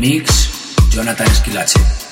Remix, Jonathan Esquilache.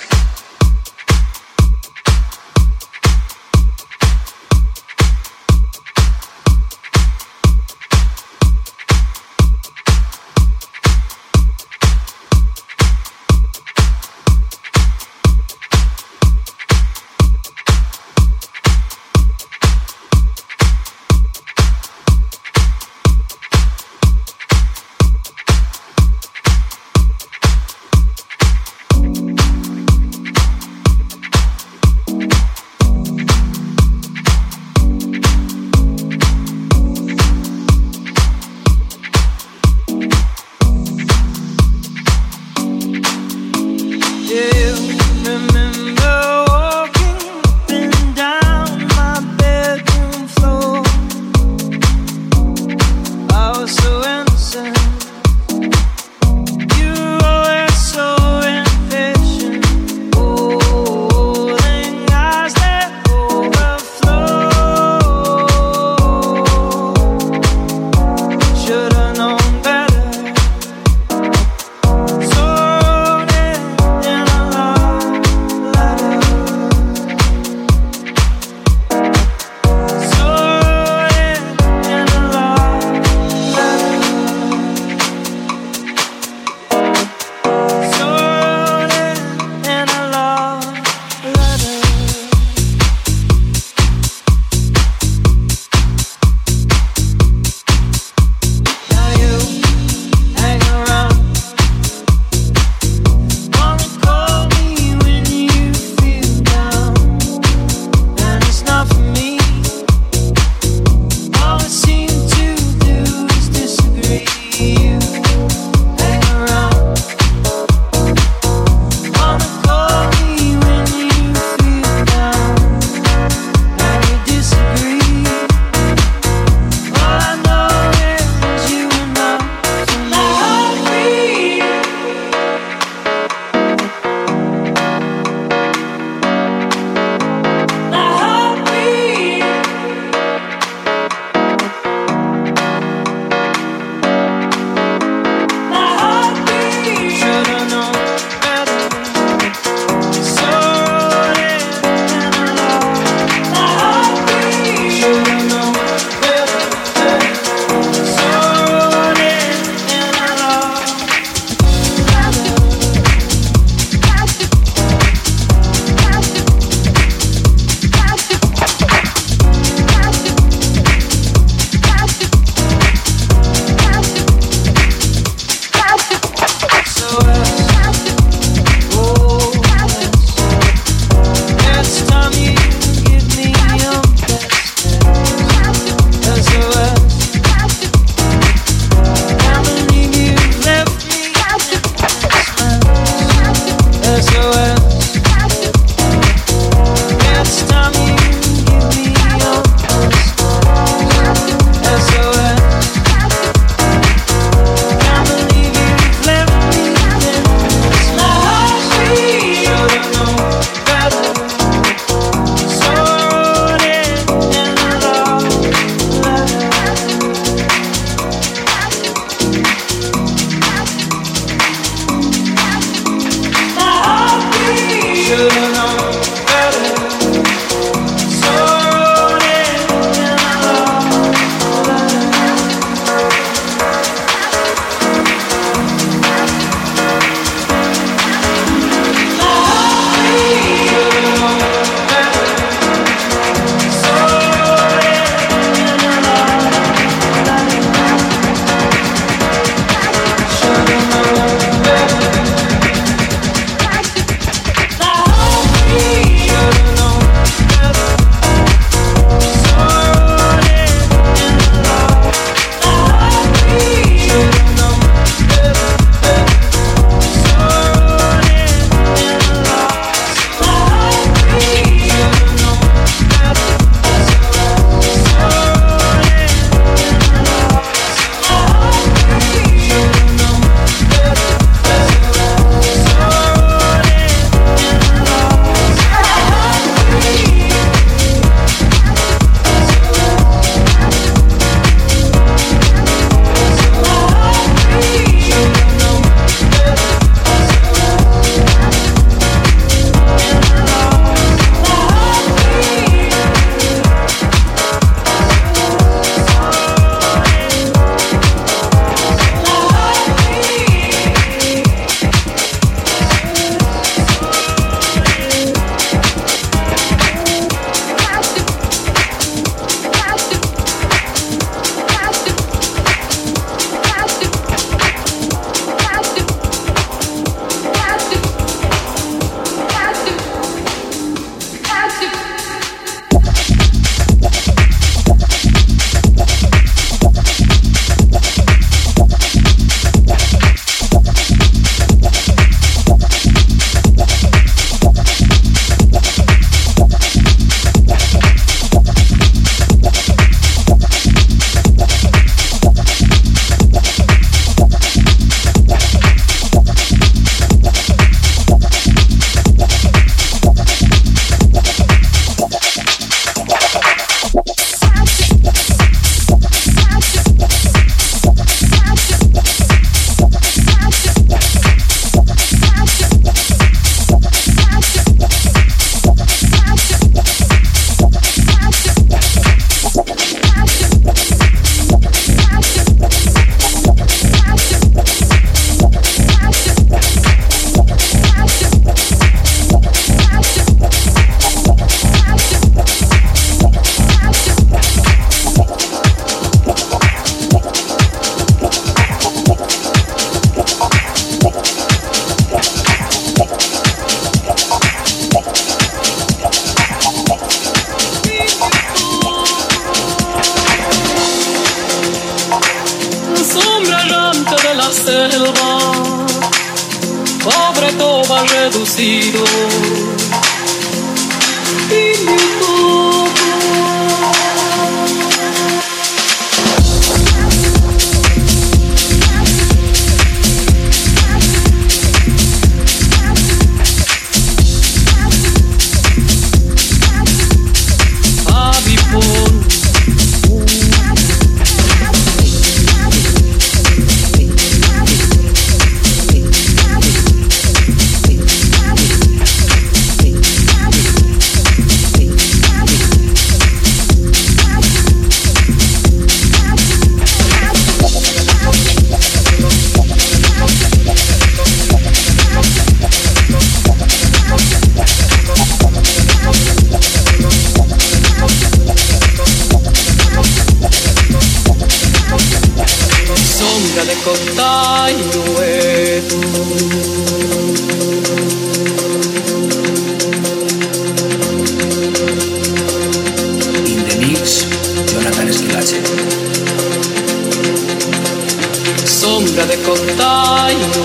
sombra de contagio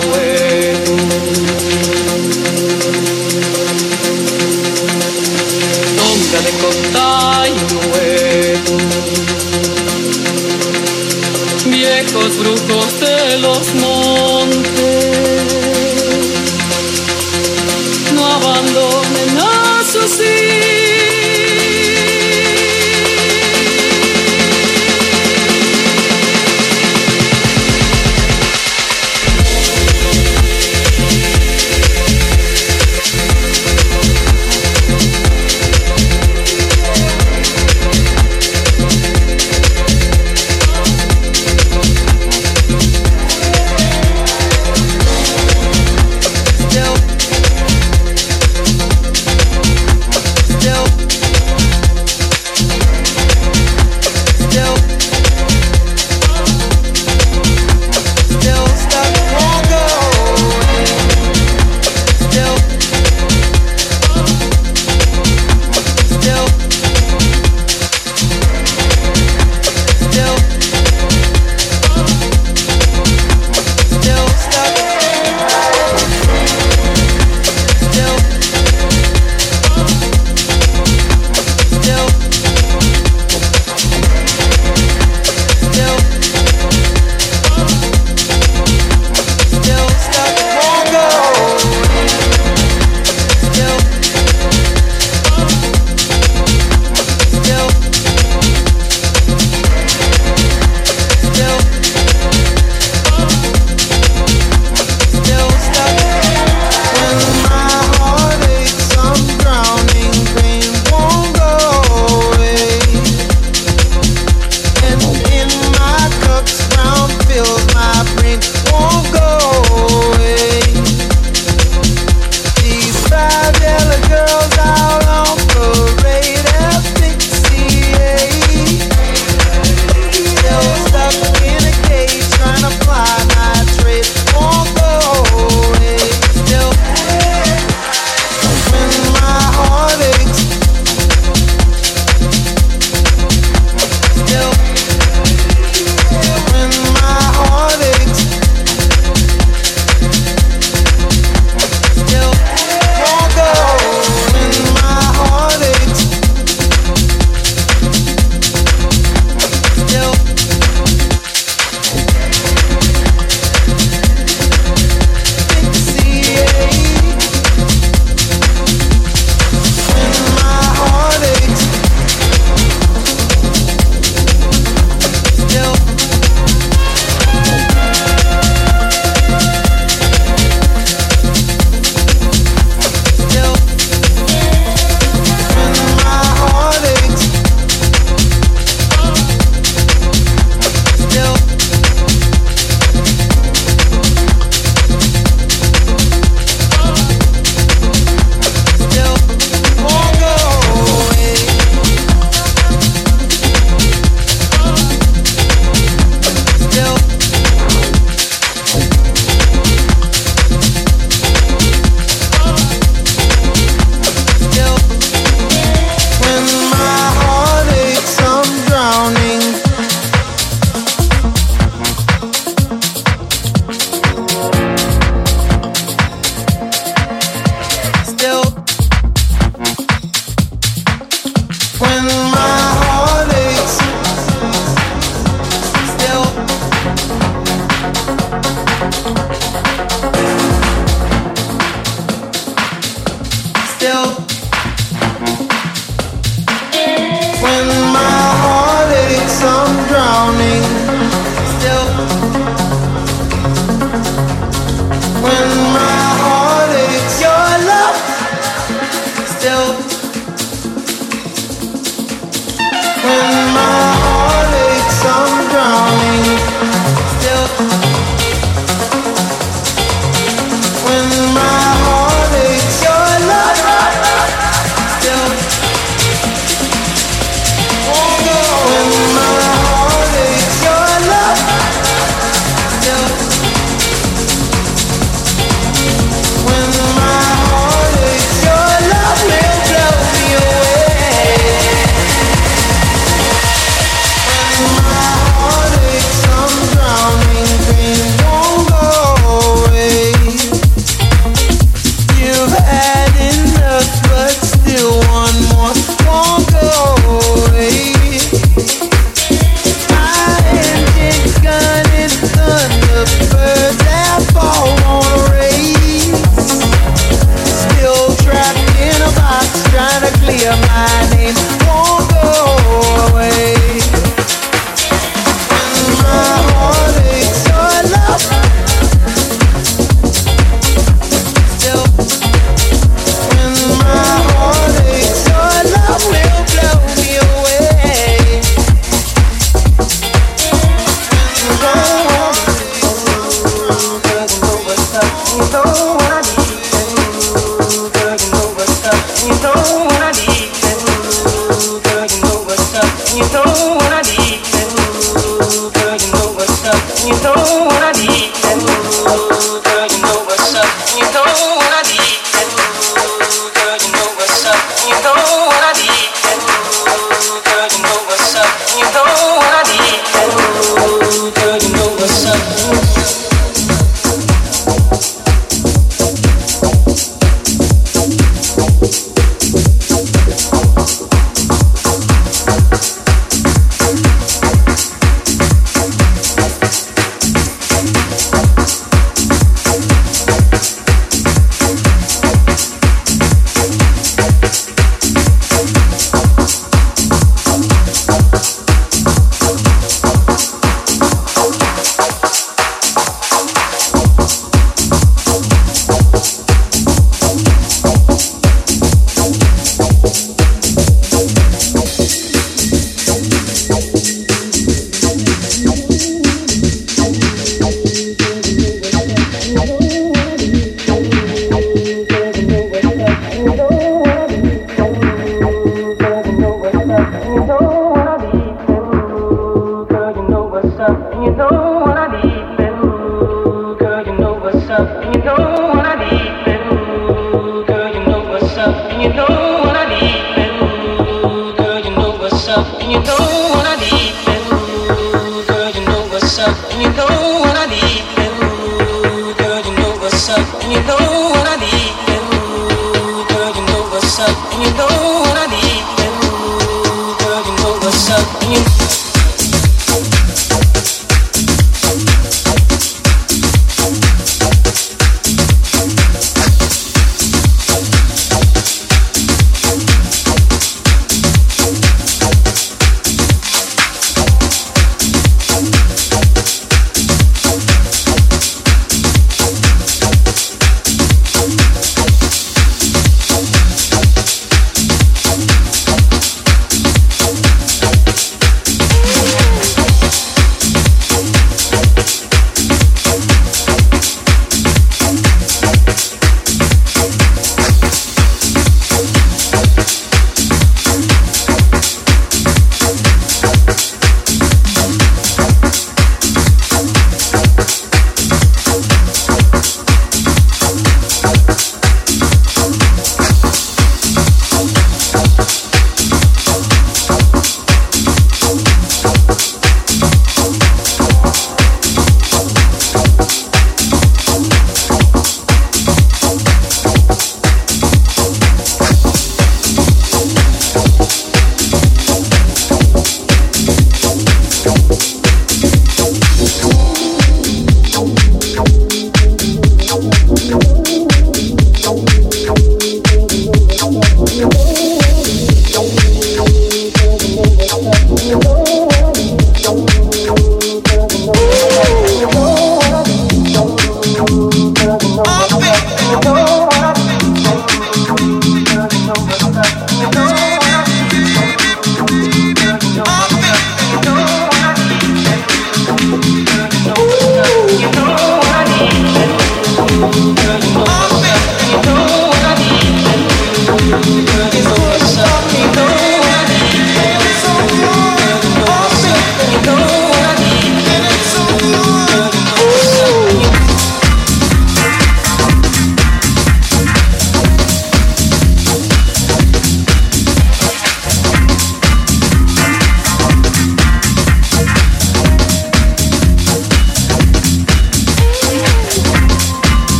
sombra de contagio viejos brujos de los montes. still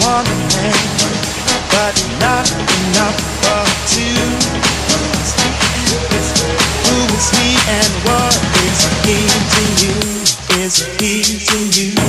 wanna but not enough for two. Who is he and what is he to you? Is he to you?